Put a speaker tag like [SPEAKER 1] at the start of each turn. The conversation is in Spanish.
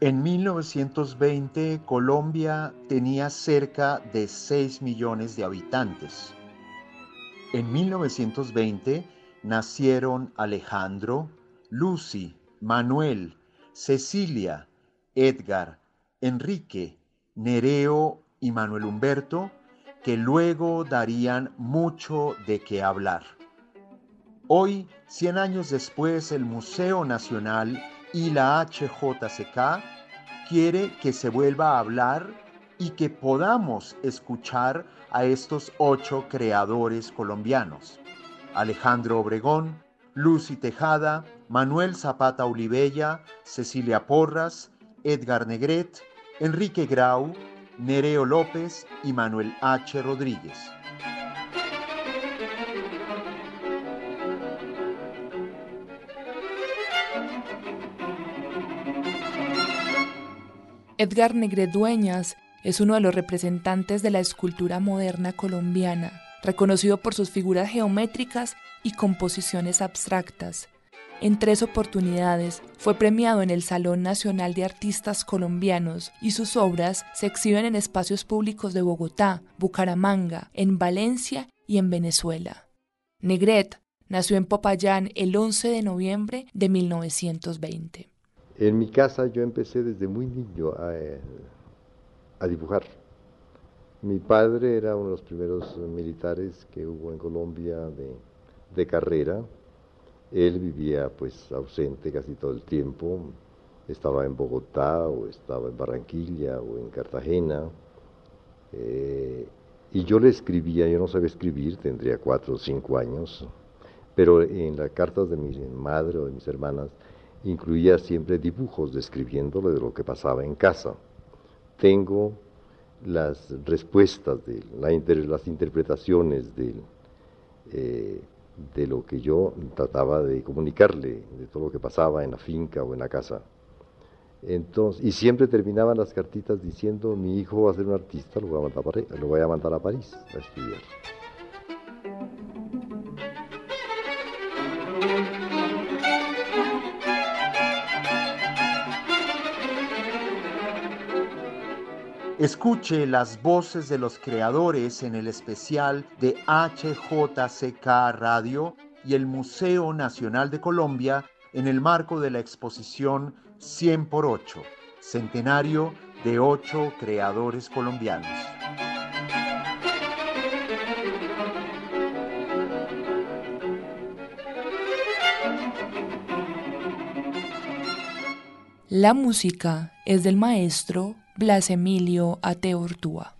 [SPEAKER 1] En 1920 Colombia tenía cerca de 6 millones de habitantes. En 1920 nacieron Alejandro, Lucy, Manuel, Cecilia, Edgar, Enrique, Nereo y Manuel Humberto, que luego darían mucho de qué hablar. Hoy, 100 años después, el Museo Nacional y la HJCK quiere que se vuelva a hablar y que podamos escuchar a estos ocho creadores colombianos. Alejandro Obregón, Lucy Tejada, Manuel Zapata Olivella, Cecilia Porras, Edgar Negret, Enrique Grau, Nereo López y Manuel H. Rodríguez.
[SPEAKER 2] Edgar Negret Dueñas es uno de los representantes de la escultura moderna colombiana, reconocido por sus figuras geométricas y composiciones abstractas. En tres oportunidades fue premiado en el Salón Nacional de Artistas Colombianos y sus obras se exhiben en espacios públicos de Bogotá, Bucaramanga, en Valencia y en Venezuela. Negret nació en Popayán el 11 de noviembre de 1920.
[SPEAKER 3] En mi casa yo empecé desde muy niño a, dibujar. Mi padre era uno de los primeros militares que hubo en Colombia de, de carrera. Él vivía pues ausente casi todo el tiempo. Estaba en Bogotá o estaba en Barranquilla o en Cartagena. Eh, y yo le escribía, yo no sabía escribir, tendría cuatro o cinco años, pero en las cartas de mi madre o de mis hermanas incluía siempre dibujos describiéndole de lo que pasaba en casa. Tengo las respuestas, de las interpretaciones de, eh, de lo que yo trataba de comunicarle, de todo lo que pasaba en la finca o en la casa. Entonces, y siempre terminaban las cartitas diciendo, mi hijo va a ser un artista, lo voy a mandar lo voy a, mandar a París a estudiar.
[SPEAKER 1] Escuche las voces de los creadores en el especial de HJCK Radio y el Museo Nacional de Colombia en el marco de la exposición 100 por 8, centenario de ocho creadores colombianos.
[SPEAKER 2] La música es del maestro Blas Emilio Ateortúa.